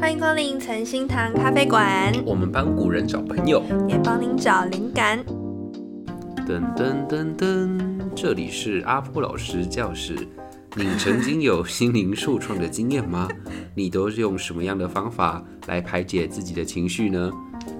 欢迎光临诚心堂咖啡馆。我们帮古人找朋友，也帮您找灵感。噔噔噔噔，这里是阿波老师教室。你曾经有心灵受创的经验吗？你都是用什么样的方法来排解自己的情绪呢？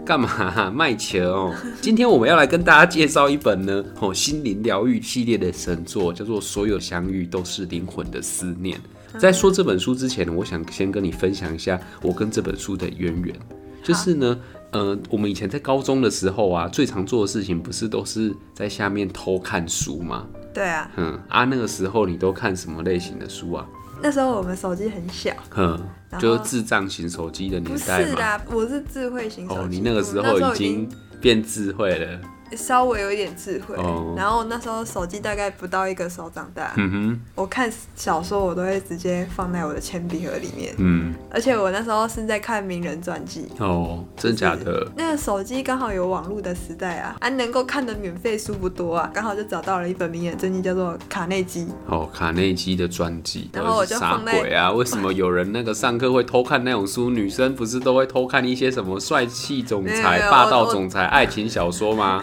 干嘛卖钱哦？今天我们要来跟大家介绍一本呢，哦，心灵疗愈系列的神作，叫做《所有相遇都是灵魂的思念》。在说这本书之前呢，我想先跟你分享一下我跟这本书的渊源。就是呢，呃，我们以前在高中的时候啊，最常做的事情不是都是在下面偷看书吗？对啊。嗯啊，那个时候你都看什么类型的书啊？那时候我们手机很小，嗯，就是智障型手机的年代嘛。不是的，我是智慧型手机。哦，你那个时候已经变智慧了。稍微有一点智慧，oh. 然后那时候手机大概不到一个手掌大。嗯哼，我看小说我都会直接放在我的铅笔盒里面。嗯，而且我那时候是在看名人传记。哦，真假的？那个手机刚好有网络的时代啊，啊，能够看的免费书不多啊，刚好就找到了一本名人传记，叫做卡内基。哦，卡内基的传记。然后我就放在。傻鬼啊！为什么有人那个上课会偷看那种书？女生不是都会偷看一些什么帅气总裁、霸道总裁、爱情小说吗？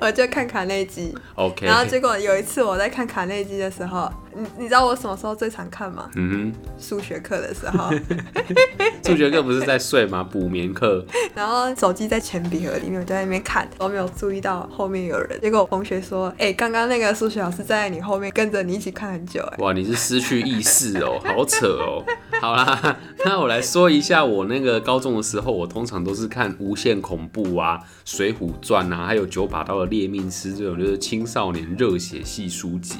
我就看卡内基，OK。然后结果有一次我在看卡内基的时候，你你知道我什么时候最常看吗？嗯哼，数学课的时候。数学课不是在睡吗？补眠课。然后手机在铅笔盒里面，我就在那边看，我没有注意到后面有人。结果我同学说：“哎、欸，刚刚那个数学老师站在你后面，跟着你一起看很久。”哎，哇，你是失去意识哦，好扯哦。好啦，那我来说一下我那个高中的时候，我通常都是看《无限恐怖》啊，《水浒传》啊，还有《九把刀的猎命师》这种就是青少年热血系书籍。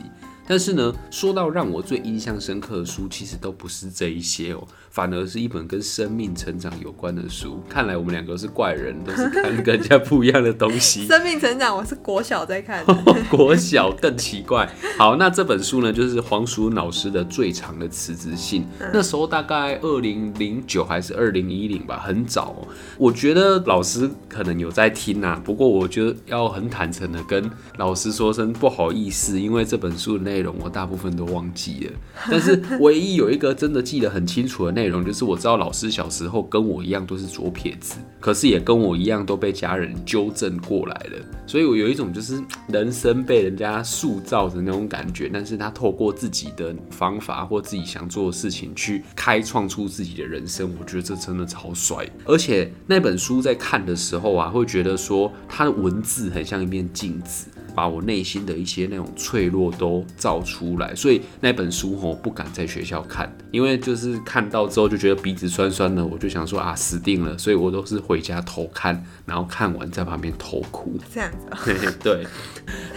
但是呢，说到让我最印象深刻的书，其实都不是这一些哦。反而是一本跟生命成长有关的书。看来我们两个是怪人，都是看跟人家不一样的东西。生命成长，我是国小在看，国小更奇怪。好，那这本书呢，就是黄淑老师的最长的辞职信。嗯、那时候大概二零零九还是二零一零吧，很早、喔。我觉得老师可能有在听啊，不过我觉得要很坦诚的跟老师说声不好意思，因为这本书的内容我大部分都忘记了。但是唯一有一个真的记得很清楚的内容。就是我知道老师小时候跟我一样都是左撇子，可是也跟我一样都被家人纠正过来了，所以我有一种就是人生被人家塑造的那种感觉。但是他透过自己的方法或自己想做的事情去开创出自己的人生，我觉得这真的超帅。而且那本书在看的时候啊，会觉得说它的文字很像一面镜子。把我内心的一些那种脆弱都照出来，所以那本书我不敢在学校看，因为就是看到之后就觉得鼻子酸酸的，我就想说啊死定了，所以我都是回家偷看，然后看完在旁边偷哭。这样子。对，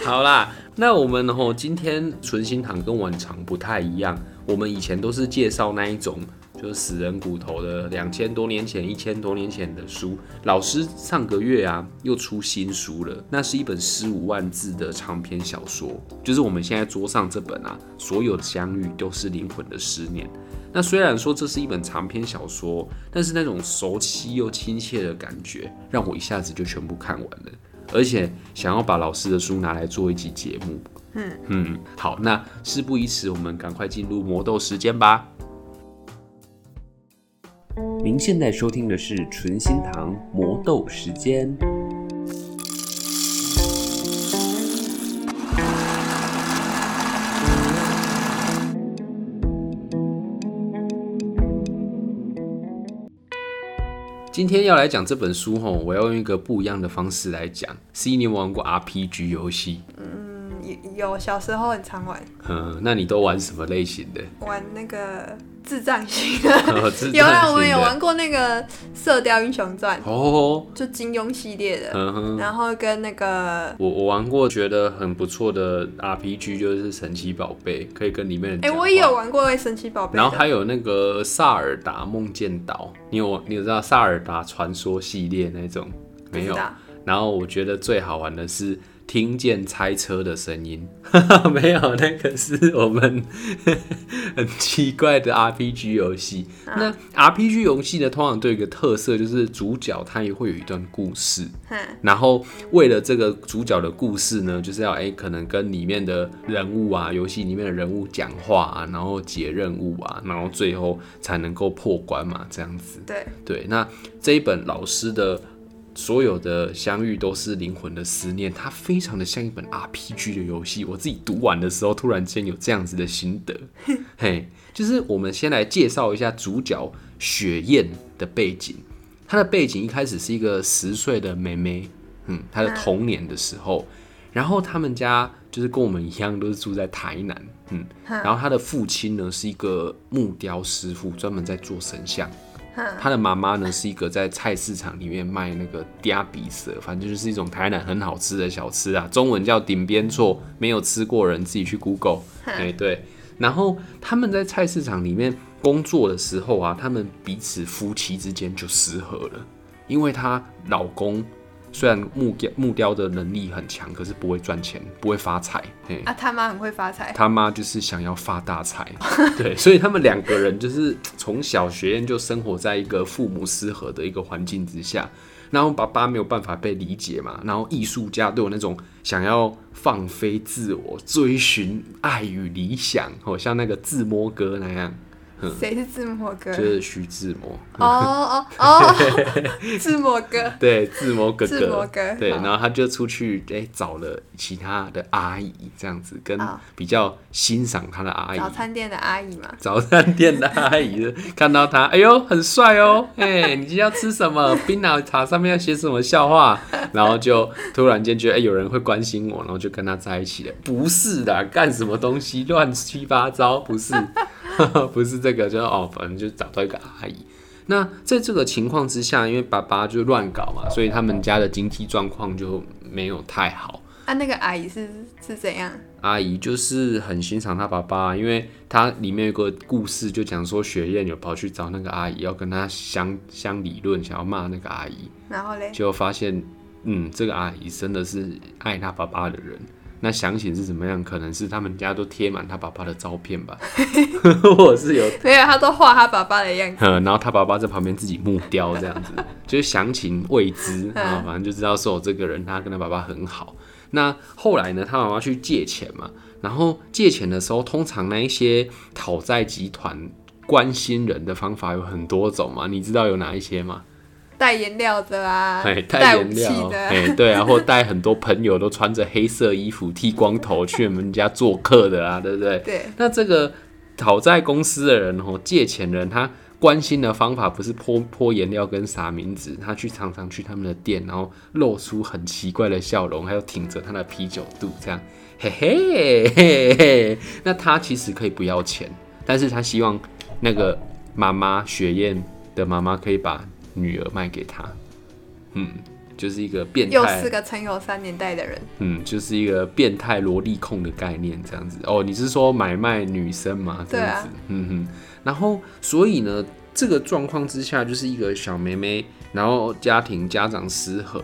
好啦，那我们吼今天存心堂跟往常不太一样，我们以前都是介绍那一种。就是死人骨头的两千多年前、一千多年前的书。老师上个月啊又出新书了，那是一本十五万字的长篇小说，就是我们现在桌上这本啊，所有的相遇都是灵魂的思念。那虽然说这是一本长篇小说，但是那种熟悉又亲切的感觉，让我一下子就全部看完了，而且想要把老师的书拿来做一集节目。嗯嗯，好，那事不宜迟，我们赶快进入魔豆时间吧。您现在收听的是纯心堂魔豆时间。今天要来讲这本书吼，我要用一个不一样的方式来讲。C，你有玩过 RPG 游戏？有，小时候很常玩。嗯，那你都玩什么类型的？玩那个。智障型 的，哦、的有啊，我们有玩过那个《射雕英雄传》哦，就金庸系列的，然后跟那个我我玩过觉得很不错的 RPG 就是神奇宝贝，可以跟里面的哎、欸，我也有玩过神奇宝贝，然后还有那个萨尔达梦见岛，你有你有知道萨尔达传说系列那种没有？然后我觉得最好玩的是。听见拆车的声音，没有，那个是我们 很奇怪的 RPG 游戏。啊、那 RPG 游戏呢，通常都有一个特色，就是主角他也会有一段故事。嗯、然后为了这个主角的故事呢，就是要哎、欸，可能跟里面的人物啊，游戏里面的人物讲话啊，然后解任务啊，然后最后才能够破关嘛，这样子。对对，那这一本老师的。所有的相遇都是灵魂的思念，它非常的像一本 RPG 的游戏。我自己读完的时候，突然间有这样子的心得，嘿，就是我们先来介绍一下主角雪燕的背景。她的背景一开始是一个十岁的妹妹，嗯，她的童年的时候，然后他们家就是跟我们一样，都是住在台南，嗯，然后她的父亲呢是一个木雕师傅，专门在做神像。他的妈妈呢是一个在菜市场里面卖那个嗲比蛇，反正就是一种台南很好吃的小吃啊，中文叫顶边错，没有吃过人自己去 Google。哎，对。然后他们在菜市场里面工作的时候啊，他们彼此夫妻之间就失和了，因为她老公。虽然木雕木雕的能力很强，可是不会赚钱，不会发财。啊，他妈很会发财。他妈就是想要发大财，对，所以他们两个人就是从小学院就生活在一个父母失和的一个环境之下，然后爸爸没有办法被理解嘛，然后艺术家都有那种想要放飞自我、追寻爱与理想，好像那个自摸哥那样。谁是自摸哥？就是徐志摩。哦哦哦，字母哥。对，字母哥哥。自摸哥。对，然后他就出去哎、欸、找了其他的阿姨，这样子跟比较欣赏他的阿姨。早餐店的阿姨嘛。早餐店的阿姨 看到他，哎呦，很帅哦！哎、欸，你今天要吃什么？冰奶茶上面要写什么笑话？然后就突然间觉得哎、欸，有人会关心我，然后就跟他在一起了。不是的，干什么东西乱七八糟？不是。不是这个，就是哦，反正就找到一个阿姨。那在这个情况之下，因为爸爸就乱搞嘛，所以他们家的经济状况就没有太好。啊，那个阿姨是是怎样？阿姨就是很欣赏他爸爸，因为他里面有个故事，就讲说雪燕有跑去找那个阿姨，要跟他相相理论，想要骂那个阿姨。然后嘞，就发现，嗯，这个阿姨真的是爱他爸爸的人。那详情是怎么样？可能是他们家都贴满他爸爸的照片吧，或者是有没有他都画他爸爸的样子，然后他爸爸在旁边自己木雕这样子，就是详情未知 啊，反正就知道说这个人他跟他爸爸很好。那后来呢，他妈妈去借钱嘛，然后借钱的时候，通常那一些讨债集团关心人的方法有很多种嘛，你知道有哪一些吗？带颜料的啊，带颜料的，哎，对啊，或带很多朋友都穿着黑色衣服、剃光头去我们家做客的啊，对不对？对。那这个讨债公司的人哦，借钱人他关心的方法不是泼泼颜料跟撒名字，他去常常去他们的店，然后露出很奇怪的笑容，还有挺着他的啤酒肚，这样，嘿嘿嘿嘿。那他其实可以不要钱，但是他希望那个妈妈雪燕的妈妈可以把。女儿卖给他，嗯，就是一个变态，又是个曾有三年代的人，嗯，就是一个变态萝莉控的概念，这样子。哦，你是说买卖女生吗？这样子，啊、嗯哼。然后，所以呢，这个状况之下，就是一个小妹妹，然后家庭家长失和，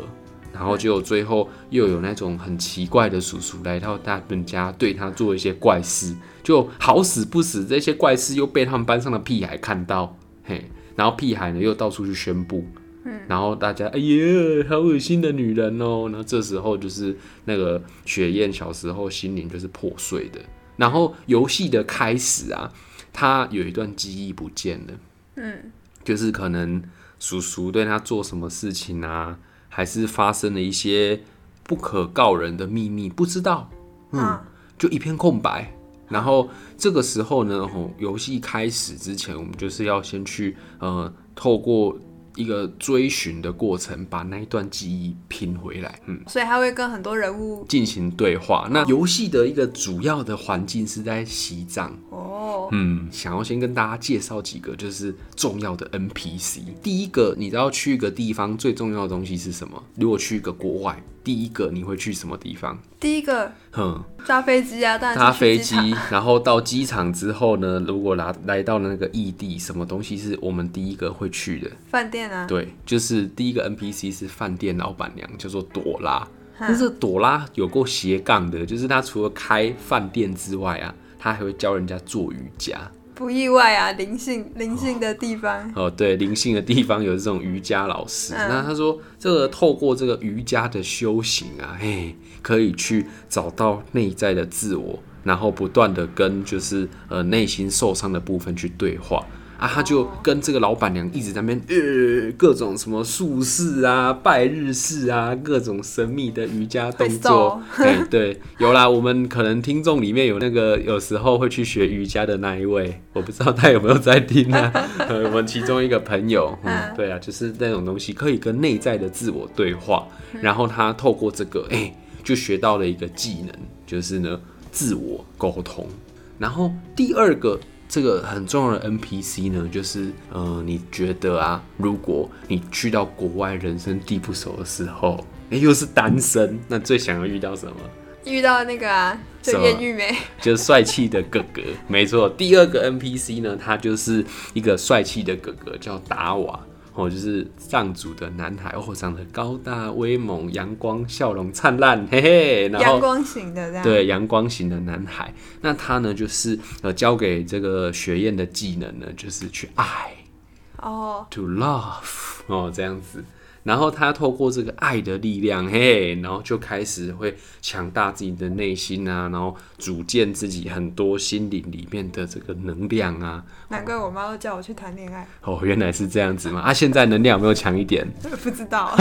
然后就最后又有那种很奇怪的叔叔来到他们家，对他做一些怪事，就好死不死，这些怪事又被他们班上的屁孩看到，嘿。然后屁孩呢又到处去宣布，嗯，然后大家哎呀，好恶心的女人哦。然后这时候就是那个雪燕小时候心灵就是破碎的。然后游戏的开始啊，她有一段记忆不见了，嗯，就是可能叔叔对她做什么事情啊，还是发生了一些不可告人的秘密，不知道，嗯，就一片空白。然后这个时候呢，吼，游戏开始之前，我们就是要先去呃，透过一个追寻的过程，把那一段记忆拼回来。嗯，所以他会跟很多人物进行对话。那游戏的一个主要的环境是在西藏。哦，嗯，想要先跟大家介绍几个就是重要的 NPC。第一个，你知道去一个地方最重要的东西是什么？如果去一个国外。第一个你会去什么地方？第一个，哼，搭飞机啊，搭飞机，然后到机场之后呢，如果来来到了那个异地，什么东西是我们第一个会去的？饭店啊。对，就是第一个 NPC 是饭店老板娘，叫做朵拉。但是朵拉有够斜杠的，就是她除了开饭店之外啊，她还会教人家做瑜伽。不意外啊，灵性灵性的地方哦，对，灵性的地方有这种瑜伽老师。嗯、那他说，这个透过这个瑜伽的修行啊，嘿，可以去找到内在的自我，然后不断的跟就是呃内心受伤的部分去对话。啊，他就跟这个老板娘一直在那边，呃，各种什么术式啊、拜日式啊，各种神秘的瑜伽动作。对对，有啦，我们可能听众里面有那个有时候会去学瑜伽的那一位，我不知道他有没有在听啊。我们其中一个朋友，嗯，对啊，就是那种东西可以跟内在的自我对话，然后他透过这个，哎、欸，就学到了一个技能，就是呢，自我沟通。然后第二个。这个很重要的 NPC 呢，就是呃，你觉得啊，如果你去到国外人生地不熟的时候，哎，又是单身，那最想要遇到什么？遇到那个啊，就艳遇没？就是帅气的哥哥，没错。第二个 NPC 呢，他就是一个帅气的哥哥，叫达瓦。哦，就是藏族的男孩，哦，长得高大威猛，阳光笑容灿烂，嘿嘿。然后阳光型的这样。对，阳光型的男孩。那他呢，就是呃，教给这个学院的技能呢，就是去爱。哦。Oh. To love，哦，这样子。然后他透过这个爱的力量，嘿，然后就开始会强大自己的内心啊，然后组建自己很多心灵里面的这个能量啊。难怪我妈都叫我去谈恋爱。哦，原来是这样子嘛。啊，现在能量有没有强一点？不知道，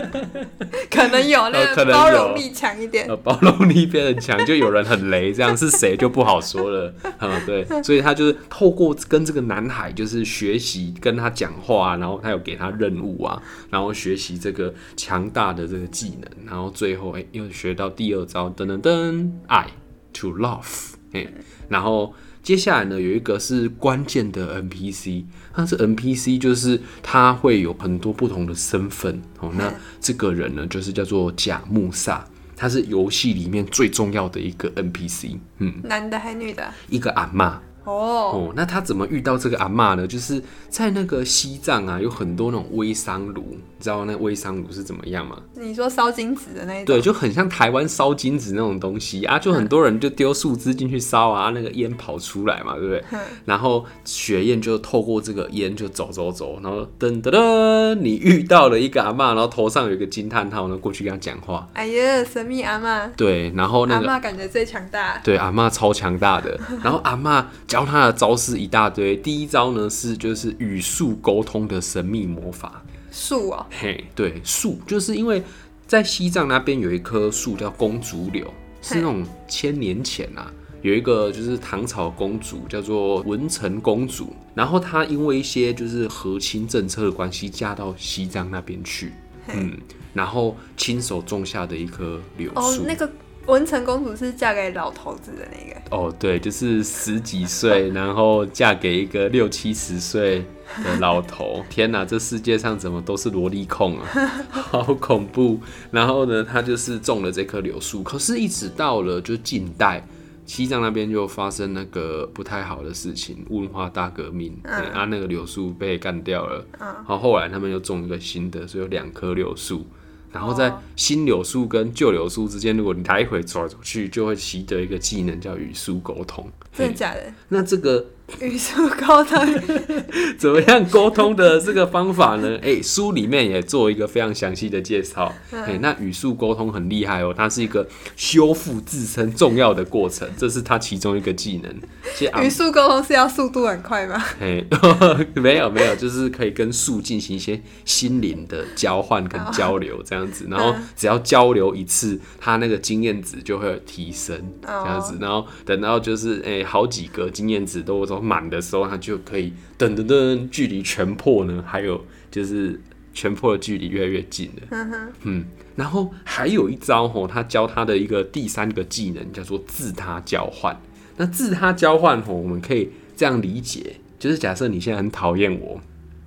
可能有，那个包容力强一点。呃，包容力变得强，就有人很雷，这样是谁就不好说了。嗯，对，所以他就是透过跟这个男孩就是学习跟他讲话，然后他有给他任务啊，然后。然后学习这个强大的这个技能，然后最后哎又学到第二招，噔噔噔，爱，to love，哎，然后接下来呢有一个是关键的 NPC，但是 NPC，就是他会有很多不同的身份哦。那这个人呢就是叫做贾穆萨，他是游戏里面最重要的一个 NPC，嗯，男的还女的？一个阿嬷。哦，oh. 哦，那他怎么遇到这个阿嬷呢？就是在那个西藏啊，有很多那种微商炉，你知道那微商炉是怎么样吗？你说烧金纸的那种？对，就很像台湾烧金纸那种东西啊，就很多人就丢树枝进去烧啊，那个烟跑出来嘛，对不对？嗯、然后雪燕就透过这个烟就走走走，然后噔噔噔，你遇到了一个阿嬷，然后头上有一个金叹号，然后过去跟他讲话。哎呀，神秘阿嬷。对，然后那个阿嬷感觉最强大。对，阿嬷超强大的。然后阿嬷。教他的招式一大堆，第一招呢是就是与树沟通的神秘魔法。树啊、哦，嘿，对，树就是因为在西藏那边有一棵树叫公主柳，是那种千年前啊，有一个就是唐朝公主叫做文成公主，然后她因为一些就是和亲政策的关系嫁到西藏那边去，嗯，然后亲手种下的一棵柳树。哦，那个。文成公主是嫁给老头子的那个哦，对，就是十几岁，然后嫁给一个六七十岁的老头。天哪，这世界上怎么都是萝莉控啊，好恐怖！然后呢，他就是种了这棵柳树，可是，一直到了就近代，西藏那边就发生那个不太好的事情，文化大革命，嗯、啊，那个柳树被干掉了。嗯，然后后来他们又种一个新的，所以有两棵柳树。然后在新柳树跟旧柳树之间，如果你来回走来走去，就会习得一个技能叫语速沟通。真的假的？那这个。语速沟通 怎么样沟通的这个方法呢？哎、欸，书里面也做一个非常详细的介绍。哎、欸，那语速沟通很厉害哦，它是一个修复自身重要的过程，这是它其中一个技能。语速沟通是要速度很快吗？哎、欸，没有没有，就是可以跟树进行一些心灵的交换跟交流这样子，然后只要交流一次，它那个经验值就会有提升这样子，然后等到就是哎、欸、好几个经验值都都。满的时候，它就可以噔噔噔，距离全破呢，还有就是全破的距离越来越近了。嗯哼，嗯，然后还有一招吼，他教他的一个第三个技能叫做自他交换。那自他交换吼，我们可以这样理解，就是假设你现在很讨厌我，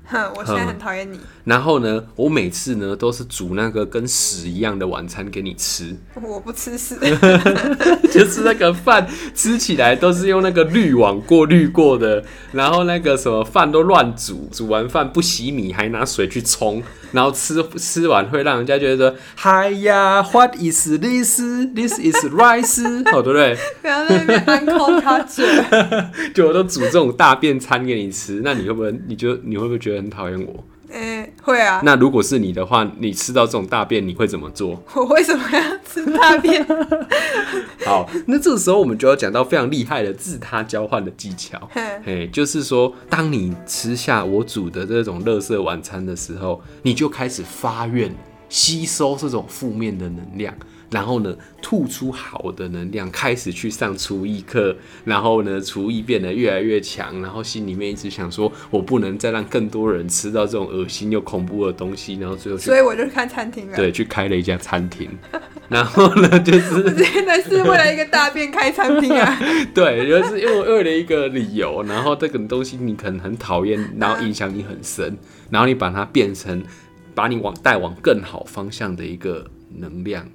哼，我现在很讨厌你。然后呢，我每次呢都是煮那个跟屎一样的晚餐给你吃。我不吃屎，就是那个饭吃起来都是用那个滤网过滤过的，然后那个什么饭都乱煮，煮完饭不洗米还拿水去冲，然后吃吃完会让人家觉得说，嗨呀，What is this? This is rice，好 对不对？不要在那边安口卡嘴。就我都煮这种大便餐给你吃，那你会不会？你就你会不会觉得很讨厌我？诶、欸，会啊。那如果是你的话，你吃到这种大便，你会怎么做？我为什么要吃大便？好，那这个时候我们就要讲到非常厉害的自他交换的技巧。嘿，就是说，当你吃下我煮的这种垃圾晚餐的时候，你就开始发愿吸收这种负面的能量。然后呢，吐出好的能量，开始去上厨艺课，然后呢，厨艺变得越来越强，然后心里面一直想说，我不能再让更多人吃到这种恶心又恐怖的东西，然后最后，所以我就开餐厅了，对，去开了一家餐厅，然后呢，就是真的是为了一个大便开餐厅啊，对，就是因为为了一个理由，然后这个东西你可能很讨厌，然后影响你很深，然后你把它变成，把你往带往更好方向的一个能量。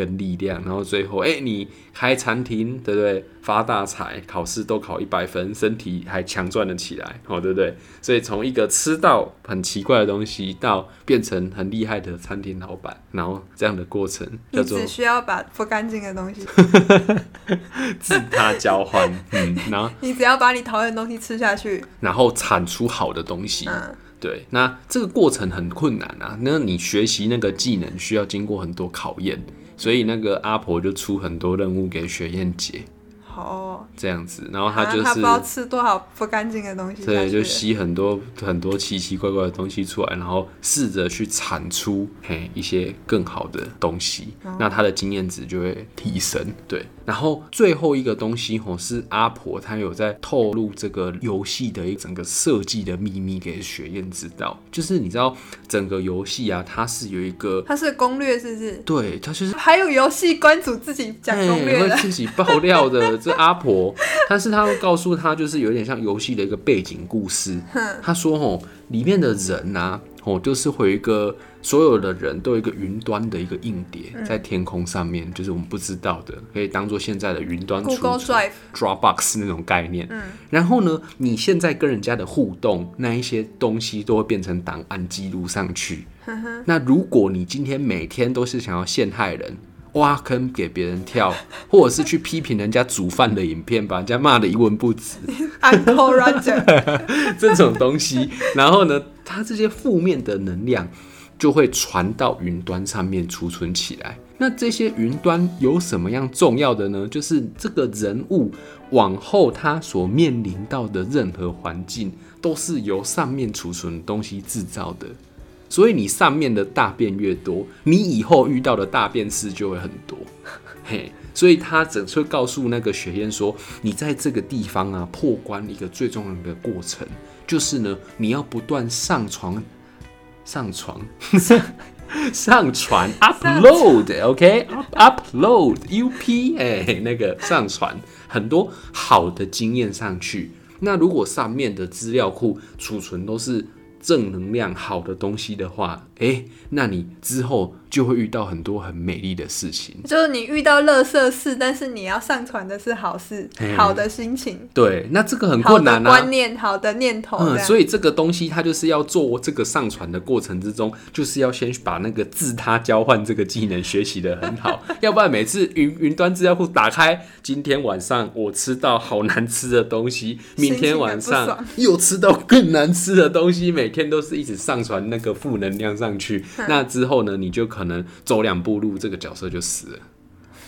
跟力量，然后最后，哎、欸，你开餐厅，对不对？发大财，考试都考一百分，身体还强壮了起来，哦，对不对？所以从一个吃到很奇怪的东西，到变成很厉害的餐厅老板，然后这样的过程叫做，你只需要把不干净的东西 自他交换，嗯，然后 你只要把你讨厌的东西吃下去，然后产出好的东西，嗯，对。那这个过程很困难啊，那你学习那个技能需要经过很多考验。所以那个阿婆就出很多任务给雪燕姐，哦，这样子，然后他就是她不知道吃多少不干净的东西，对，就吸很多很多奇奇怪怪的东西出来，然后试着去产出嘿一些更好的东西，哦，那他的经验值就会提升，对。然后最后一个东西吼是阿婆，她有在透露这个游戏的一整个设计的秘密给雪燕知道。就是你知道整个游戏啊，它是有一个，它是攻略，是不是？对，它就是还有游戏关主自己讲攻略的，会自己爆料的。这阿婆，但是他会告诉他，就是有点像游戏的一个背景故事。他说哦，里面的人啊，哦，就是会有一个。所有的人都有一个云端的一个硬碟在天空上面，嗯、就是我们不知道的，可以当做现在的云端 Google Drive、Dropbox 那种概念。嗯，然后呢，你现在跟人家的互动，那一些东西都会变成档案记录上去。嗯、那如果你今天每天都是想要陷害人、挖坑给别人跳，或者是去批评人家煮饭的影片，把人家骂的一文不值，Uncle Roger 这种东西，然后呢，它这些负面的能量。就会传到云端上面储存起来。那这些云端有什么样重要的呢？就是这个人物往后他所面临到的任何环境，都是由上面储存的东西制造的。所以你上面的大便越多，你以后遇到的大便事就会很多。嘿，所以他整会告诉那个雪燕说：“你在这个地方啊，破关一个最重要的过程，就是呢，你要不断上传。”上传，上传，upload，OK，upload，up，up，up，up，up，up，up，哎，那个上传很多好的经验上去。那如果上面的资料库储存都是正能量好的东西的话，哎，那你之后。就会遇到很多很美丽的事情，就是你遇到乐色事，但是你要上传的是好事，嗯、好的心情。对，那这个很困难啊。观念，好的念头。嗯，所以这个东西它就是要做这个上传的过程之中，就是要先把那个自他交换这个技能学习的很好，要不然每次云云端资料库打开，今天晚上我吃到好难吃的东西，明天晚上又吃到更难吃的东西，每天都是一直上传那个负能量上去，那之后呢，你就可。能走两步路，这个角色就死了。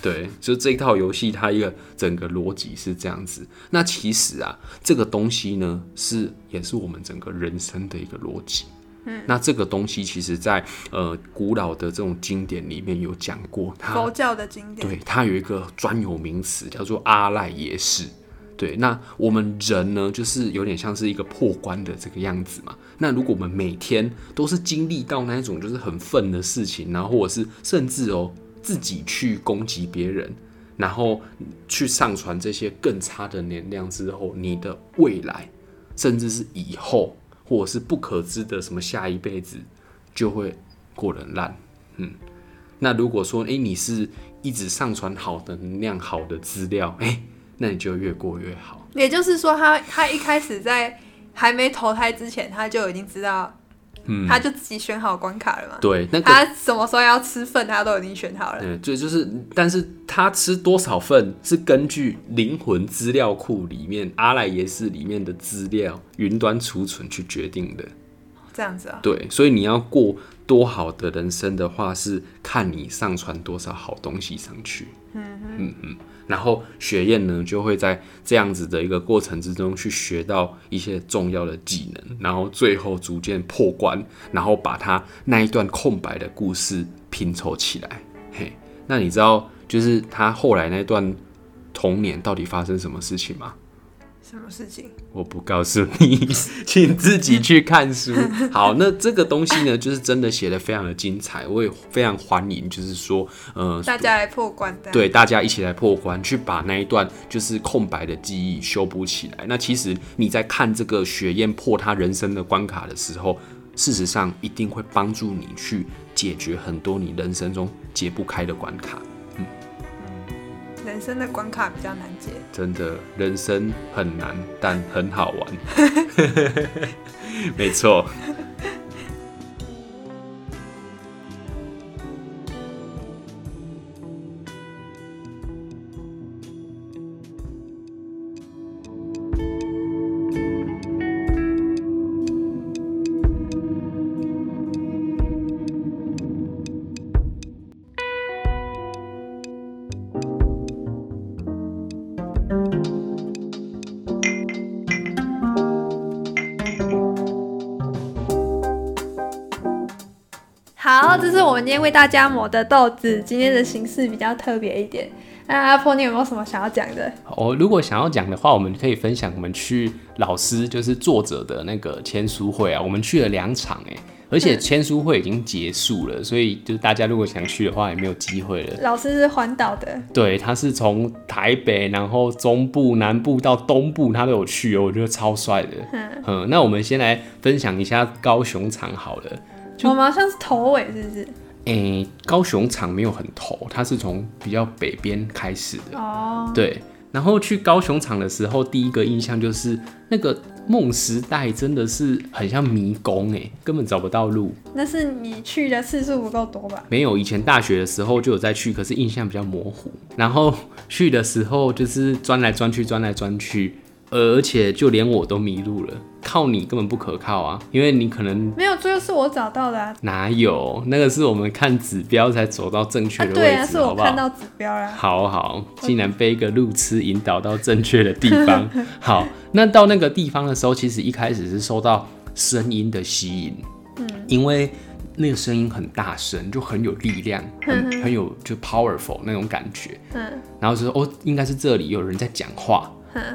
对，就这一套游戏，它一个整个逻辑是这样子。那其实啊，这个东西呢，是也是我们整个人生的一个逻辑。嗯，那这个东西其实在呃古老的这种经典里面有讲过，它佛教的经典，对，它有一个专有名词叫做阿赖耶识。对，那我们人呢，就是有点像是一个破关的这个样子嘛。那如果我们每天都是经历到那一种就是很愤的事情，然后或者是甚至哦自己去攻击别人，然后去上传这些更差的能量之后，你的未来甚至是以后或者是不可知的什么下一辈子，就会过得烂。嗯，那如果说，哎、欸，你是一直上传好的能量、好的资料，哎、那你就越过越好。也就是说他，他他一开始在还没投胎之前，他就已经知道。嗯，他就自己选好关卡了嘛？对，那个、他什么时候要吃粪，他都已经选好了。嗯，对，就是，但是他吃多少粪是根据灵魂资料库里面阿赖耶识里面的资料云端储存去决定的。这样子啊？对，所以你要过多好的人生的话，是看你上传多少好东西上去。嗯嗯嗯。然后雪燕呢，就会在这样子的一个过程之中去学到一些重要的技能，然后最后逐渐破关，然后把他那一段空白的故事拼凑起来。嘿，那你知道就是他后来那段童年到底发生什么事情吗？什么事情？我不告诉你，请自己去看书。好，那这个东西呢，就是真的写得非常的精彩，我也非常欢迎，就是说，呃，大家来破关的，对，大家一起来破关，去把那一段就是空白的记忆修补起来。那其实你在看这个雪燕破他人生的关卡的时候，事实上一定会帮助你去解决很多你人生中解不开的关卡。人生的关卡比较难解，真的，人生很难，但很好玩，没错。我们今天为大家磨的豆子。今天的形式比较特别一点。那阿婆，你有没有什么想要讲的？哦，如果想要讲的话，我们可以分享我们去老师，就是作者的那个签书会啊。我们去了两场，哎，而且签书会已经结束了，所以就是大家如果想去的话，也没有机会了。老师是环岛的，对，他是从台北，然后中部、南部到东部，他都有去哦，我觉得超帅的。嗯，嗯，那我们先来分享一下高雄场好了。我们好像是头尾，是不是？哎、欸，高雄场没有很头，它是从比较北边开始的。哦，对。然后去高雄场的时候，第一个印象就是那个梦时代真的是很像迷宫，哎，根本找不到路。那是你去的次数不够多吧？没有，以前大学的时候就有再去，可是印象比较模糊。然后去的时候就是钻来钻去，钻来钻去。而且就连我都迷路了，靠你根本不可靠啊！因为你可能没有，最后是我找到的啊。哪有？那个是我们看指标才走到正确的位置，啊，对啊，是我看到指标了。好好，竟然被一个路痴引导到正确的地方。好，那到那个地方的时候，其实一开始是受到声音的吸引，嗯，因为那个声音很大声，就很有力量，很很有就 powerful 那种感觉，嗯，然后就说哦，应该是这里有人在讲话。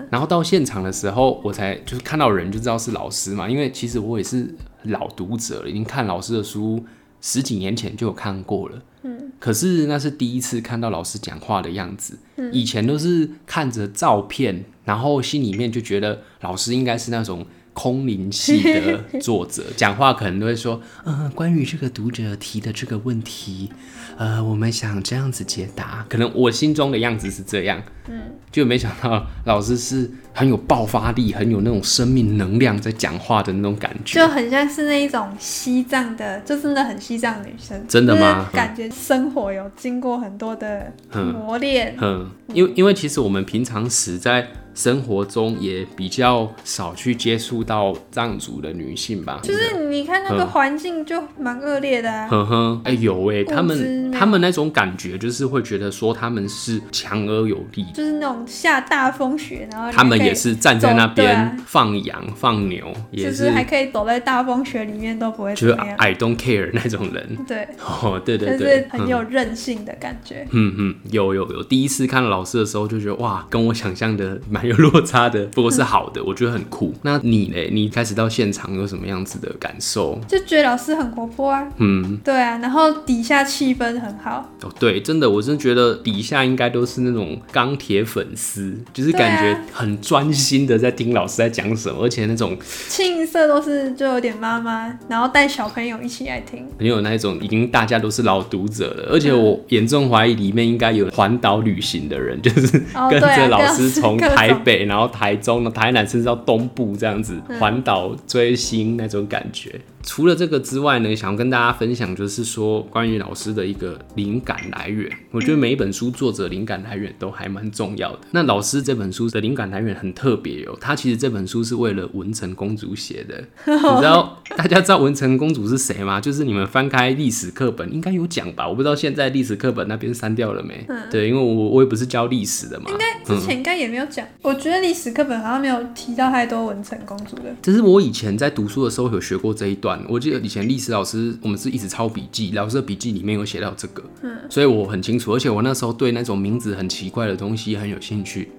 然后到现场的时候，我才就是看到人就知道是老师嘛，因为其实我也是老读者了，已经看老师的书十几年前就有看过了。嗯，可是那是第一次看到老师讲话的样子，以前都是看着照片，然后心里面就觉得老师应该是那种。空灵系的作者讲话可能都会说，呃，关于这个读者提的这个问题，呃，我们想这样子解答。可能我心中的样子是这样，嗯，就没想到老师是很有爆发力，很有那种生命能量在讲话的那种感觉，就很像是那一种西藏的，就真的很西藏女生。真的吗？感觉生活有经过很多的磨练。嗯，因为因为其实我们平常时在。生活中也比较少去接触到藏族的女性吧，就是你看那个环境就蛮恶劣的啊。呵呵，哎有哎，他们他们那种感觉就是会觉得说他们是强而有力，就是那种下大风雪，然后他们也是站在那边放羊放牛，也是还可以走在大风雪里面都不会就是 I don't care 那种人。对，哦对对对，就是很有韧性的感觉。嗯嗯，有有有，第一次看老师的时候就觉得哇，跟我想象的蛮。有落差的，不过是好的，我觉得很酷。那你呢？你开始到现场有什么样子的感受？就觉得老师很活泼啊，嗯，对啊，然后底下气氛很好。哦，对，真的，我真的觉得底下应该都是那种钢铁粉丝，就是感觉很专心的在听老师在讲什么，而且那种青色都是就有点妈妈，然后带小朋友一起来听，很有那一种已经大家都是老读者了，而且我严重怀疑里面应该有环岛旅行的人，就是跟着老师从台北，然后台中、台南，甚至到东部这样子环岛追星那种感觉。除了这个之外呢，想要跟大家分享，就是说关于老师的一个灵感来源。我觉得每一本书作者灵感来源都还蛮重要的。那老师这本书的灵感来源很特别哦，他其实这本书是为了文成公主写的。你知道大家知道文成公主是谁吗？就是你们翻开历史课本应该有讲吧？我不知道现在历史课本那边删掉了没？对，因为我我也不是教历史的嘛。应该之前应该也没有讲。我觉得历史课本好像没有提到太多文成公主的。只是我以前在读书的时候有学过这一段。我记得以前历史老师，我们是一直抄笔记，老师的笔记里面有写到这个，嗯，所以我很清楚，而且我那时候对那种名字很奇怪的东西很有兴趣，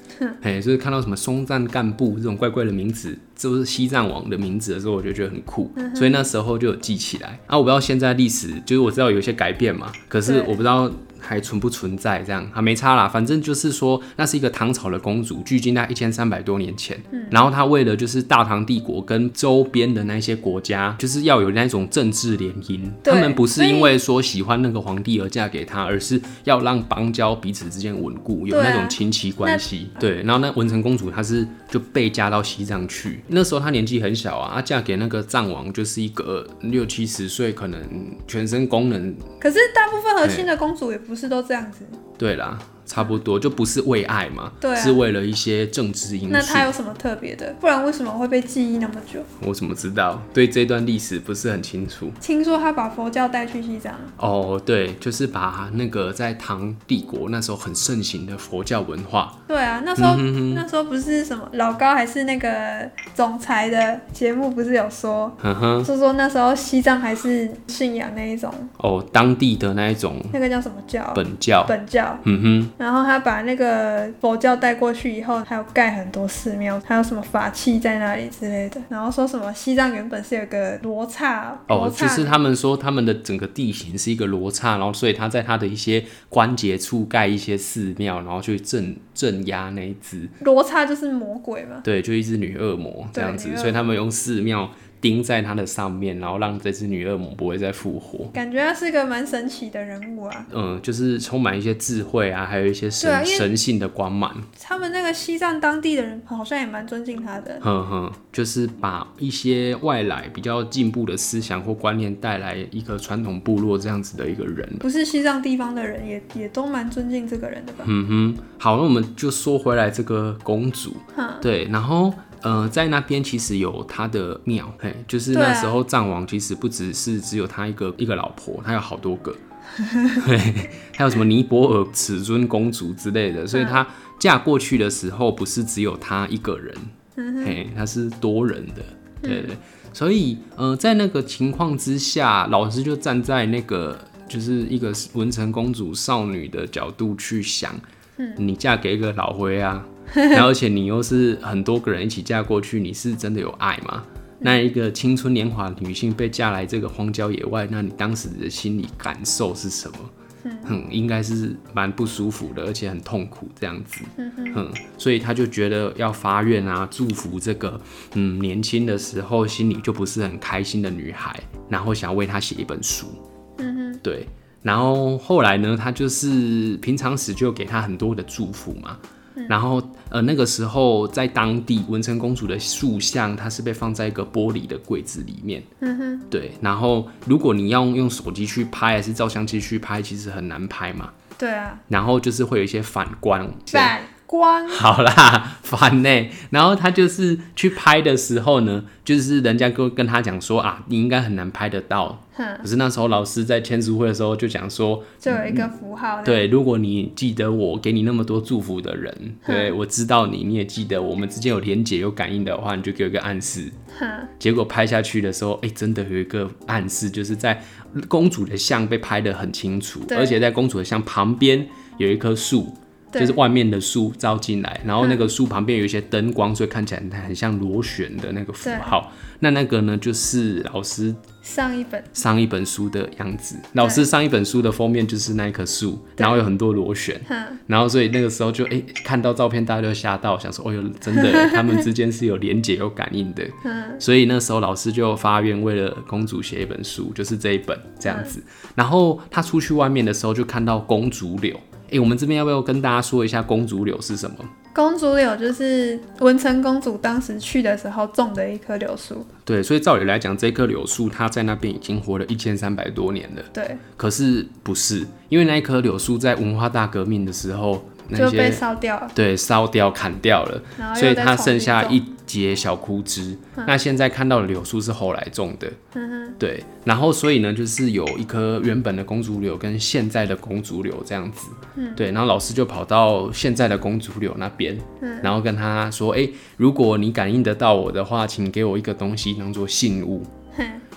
哎、嗯，就是看到什么松赞干部这种怪怪的名字，就是西藏王的名字的时候，我就觉得很酷，所以那时候就有记起来。啊，我不知道现在历史，就是我知道有一些改变嘛，可是我不知道。还存不存在这样啊？没差啦，反正就是说，那是一个唐朝的公主，距今大概一千三百多年前。嗯，然后她为了就是大唐帝国跟周边的那些国家，就是要有那种政治联姻。他们不是因为说喜欢那个皇帝而嫁给他，而是要让邦交彼此之间稳固，有那种亲戚关系。对，然后那文成公主她是就被嫁到西藏去，那时候她年纪很小啊，她嫁给那个藏王就是一个六七十岁，可能全身功能。可是大部分和亲的公主也不是都这样子。对啦。差不多就不是为爱嘛，对啊，是为了一些政治因素。那他有什么特别的？不然为什么会被记忆那么久？我怎么知道？对这段历史不是很清楚。听说他把佛教带去西藏。哦，对，就是把那个在唐帝国那时候很盛行的佛教文化。对啊，那时候、那时候不是什么老高还是那个总裁的节目，不是有说，嗯哼，说说那时候西藏还是信仰那一种哦，当地的那一种，那个叫什么教？本教。本教。嗯哼。然后他把那个佛教带过去以后，还有盖很多寺庙，还有什么法器在那里之类的。然后说什么西藏原本是有个罗刹哦，就是他们说他们的整个地形是一个罗刹，然后所以他在他的一些关节处盖一些寺庙，然后去镇镇压那一只罗刹，就是魔鬼嘛。对，就一只女恶魔这样子，所以他们用寺庙。钉在它的上面，然后让这只女恶魔不会再复活。感觉他是个蛮神奇的人物啊。嗯，就是充满一些智慧啊，还有一些神、啊、神性的光芒。他们那个西藏当地的人好像也蛮尊敬他的。哼哼，就是把一些外来比较进步的思想或观念带来一个传统部落这样子的一个人。不是西藏地方的人也也都蛮尊敬这个人的吧？嗯哼，好，那我们就说回来这个公主。对，然后。呃，在那边其实有他的庙，嘿，就是那时候藏王其实不只是只有他一个一个老婆，他有好多个，对，还有什么尼泊尔尺尊公主之类的，所以她嫁过去的时候不是只有她一个人，嘿，她是多人的，对对，所以呃，在那个情况之下，老师就站在那个就是一个文成公主少女的角度去想，嗯。你嫁给一个老灰啊。然后，而且你又是很多个人一起嫁过去，你是真的有爱吗？那一个青春年华的女性被嫁来这个荒郊野外，那你当时的心理感受是什么？嗯，应该是蛮不舒服的，而且很痛苦这样子。嗯，所以他就觉得要发愿啊，祝福这个嗯年轻的时候心里就不是很开心的女孩，然后想要为她写一本书。嗯哼，对。然后后来呢，他就是平常时就给她很多的祝福嘛。然后，呃，那个时候在当地文成公主的塑像，它是被放在一个玻璃的柜子里面。嗯哼，对。然后，如果你要用手机去拍，还是照相机去拍，其实很难拍嘛。对啊。然后就是会有一些反光。反光。好啦，烦呢。然后他就是去拍的时候呢，就是人家跟跟他讲说啊，你应该很难拍得到。可是那时候老师在签书会的时候就讲说，就有一个符号。对，如果你记得我给你那么多祝福的人，对，我知道你，你也记得我们之间有连结、有感应的话，你就给我一个暗示。结果拍下去的时候，哎、欸，真的有一个暗示，就是在公主的像被拍得很清楚，而且在公主的像旁边有一棵树。就是外面的树照进来，然后那个树旁边有一些灯光，所以看起来很像螺旋的那个符号。那那个呢，就是老师上一本上一本书的样子。老师上一本书的封面就是那一棵树，然后有很多螺旋。然后所以那个时候就哎、欸、看到照片，大家就吓到，想说哦哟，真的，他们之间是有连结、有感应的。所以那时候老师就发愿为了公主写一本书，就是这一本这样子。然后他出去外面的时候就看到公主柳。哎、欸，我们这边要不要跟大家说一下公主柳是什么？公主柳就是文成公主当时去的时候种的一棵柳树。对，所以照理来讲，这棵柳树它在那边已经活了一千三百多年了。对，可是不是，因为那一棵柳树在文化大革命的时候。就被烧掉了，对，烧掉、砍掉了，所以它剩下一截小枯枝。那现在看到的柳树是后来种的，嗯，对。然后所以呢，就是有一棵原本的公主柳跟现在的公主柳这样子，嗯，对。然后老师就跑到现在的公主柳那边，嗯，然后跟他说：“哎，如果你感应得到我的话，请给我一个东西当做信物。”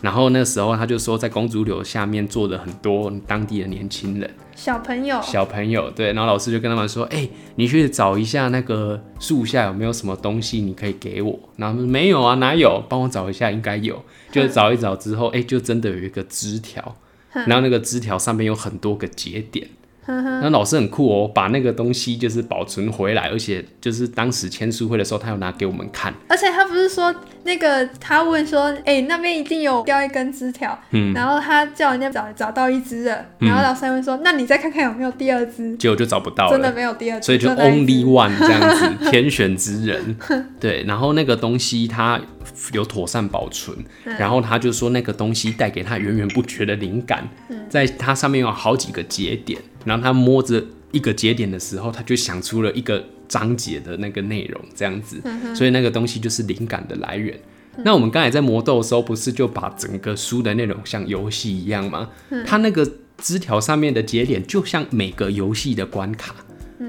然后那时候他就说，在公主柳下面坐着很多当地的年轻人。小朋友，小朋友，对，然后老师就跟他们说：“哎、欸，你去找一下那个树下有没有什么东西，你可以给我。”然后说：“没有啊，哪有？帮我找一下，应该有。”就找一找之后，哎、欸，就真的有一个枝条，然后那个枝条上面有很多个节点。那老师很酷哦，把那个东西就是保存回来，而且就是当时签书会的时候，他有拿给我们看。而且他不是说那个他问说，哎、欸，那边一定有掉一根枝条，嗯，然后他叫人家找找到一只了，然后老师还问说，嗯、那你再看看有没有第二只，结果就找不到了，真的没有第二只，所以就 only one 这样子，天选之人。对，然后那个东西他有妥善保存，然后他就说那个东西带给他源源不绝的灵感，在它上面有好几个节点。然后他摸着一个节点的时候，他就想出了一个章节的那个内容，这样子，所以那个东西就是灵感的来源。那我们刚才在磨豆的时候，不是就把整个书的内容像游戏一样吗？它那个枝条上面的节点，就像每个游戏的关卡。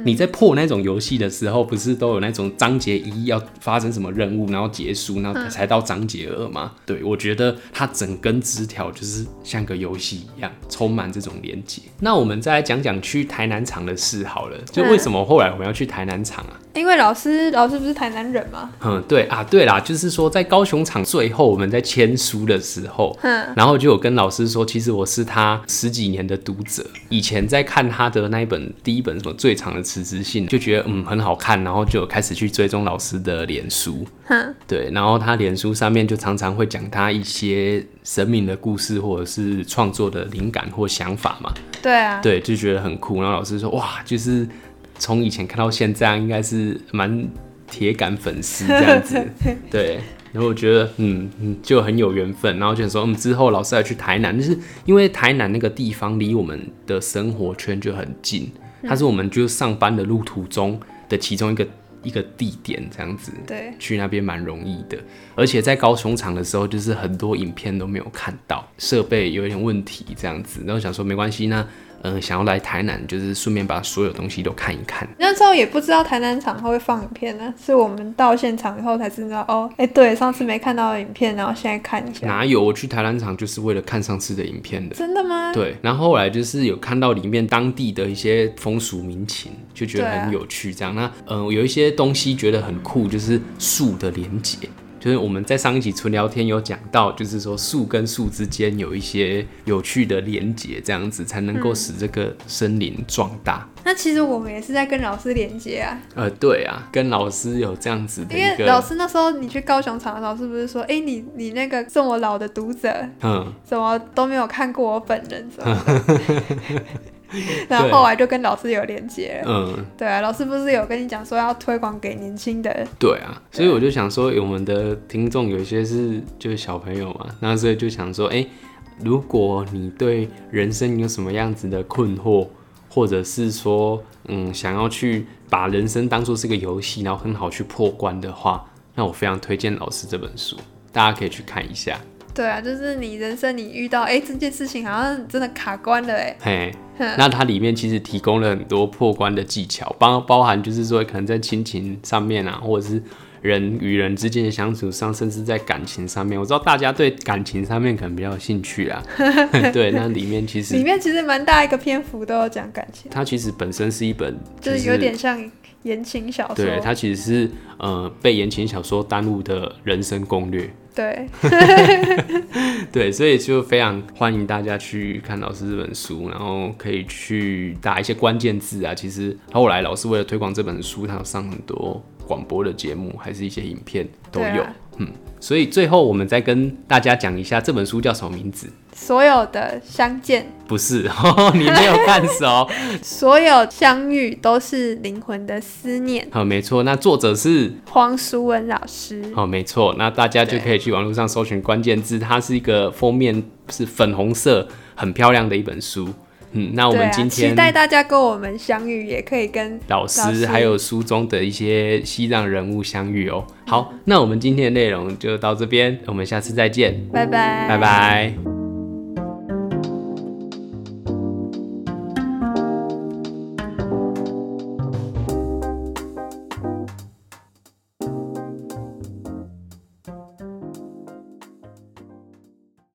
你在破那种游戏的时候，不是都有那种章节一要发生什么任务，然后结束，然后才到章节二吗？对，我觉得它整根枝条就是像个游戏一样，充满这种连接。那我们再来讲讲去台南场的事好了，就为什么后来我们要去台南场啊？因为老师，老师不是台南人吗？嗯，对啊，对啦，就是说在高雄场最后我们在签书的时候，嗯，然后就有跟老师说，其实我是他十几年的读者，以前在看他的那一本第一本什么最长的辞职信，就觉得嗯很好看，然后就开始去追踪老师的脸书，嗯，对，然后他脸书上面就常常会讲他一些神明的故事或者是创作的灵感或想法嘛，对啊，对，就觉得很酷，然后老师说哇，就是。从以前看到现在，应该是蛮铁杆粉丝这样子，对。然后我觉得，嗯嗯，就很有缘分。然后就说，嗯，之后老师要去台南，就是因为台南那个地方离我们的生活圈就很近，它是我们就上班的路途中的其中一个一个地点，这样子。对，去那边蛮容易的。而且在高雄场的时候，就是很多影片都没有看到，设备有一点问题这样子。然后想说，没关系呢。嗯，想要来台南，就是顺便把所有东西都看一看。那时候也不知道台南场会放影片呢，是我们到现场以后才知道。哦，哎、欸，对，上次没看到的影片，然后现在看一下。哪有？我去台南场就是为了看上次的影片的。真的吗？对，然后后来就是有看到里面当地的一些风俗民情，就觉得很有趣。这样，啊、那嗯，有一些东西觉得很酷，就是树的连结。就是我们在上一集纯聊天有讲到，就是说树跟树之间有一些有趣的连接，这样子才能够使这个森林壮大。嗯。那其实我们也是在跟老师连接啊。呃，对啊，跟老师有这样子的。因为老师那时候你去高雄场的时候，是不是说，哎、欸，你你那个这么老的读者，嗯，怎么都没有看过我本人？然后后来就跟老师有连接，嗯，对啊，老师不是有跟你讲说要推广给年轻的？对啊，所以我就想说，我们的听众有些是就是小朋友嘛，那所以就想说，哎，如果你对人生有什么样子的困惑，或者是说，嗯，想要去把人生当做是个游戏，然后很好去破关的话，那我非常推荐老师这本书，大家可以去看一下。对啊，就是你人生你遇到哎这件事情好像真的卡关了哎，嘿，那它里面其实提供了很多破关的技巧，包包含就是说可能在亲情上面啊，或者是人与人之间的相处上，甚至在感情上面，我知道大家对感情上面可能比较有兴趣啊。对，那里面其实里面其实蛮大一个篇幅都有讲感情。它其实本身是一本，就是有点像言情小说。对，它其实是呃被言情小说耽误的人生攻略。对，对，所以就非常欢迎大家去看老师这本书，然后可以去打一些关键字啊。其实后来老师为了推广这本书，他有上很多。广播的节目还是一些影片都有，啊、嗯，所以最后我们再跟大家讲一下这本书叫什么名字？所有的相见不是，你没有看熟。所有相遇都是灵魂的思念。好，没错。那作者是黄淑文老师。好，没错。那大家就可以去网络上搜寻关键字，它是一个封面是粉红色，很漂亮的一本书。嗯，那我们今天、啊、期待大家跟我们相遇，也可以跟老师，老师还有书中的一些西藏人物相遇哦。好，那我们今天的内容就到这边，我们下次再见，拜拜，拜拜。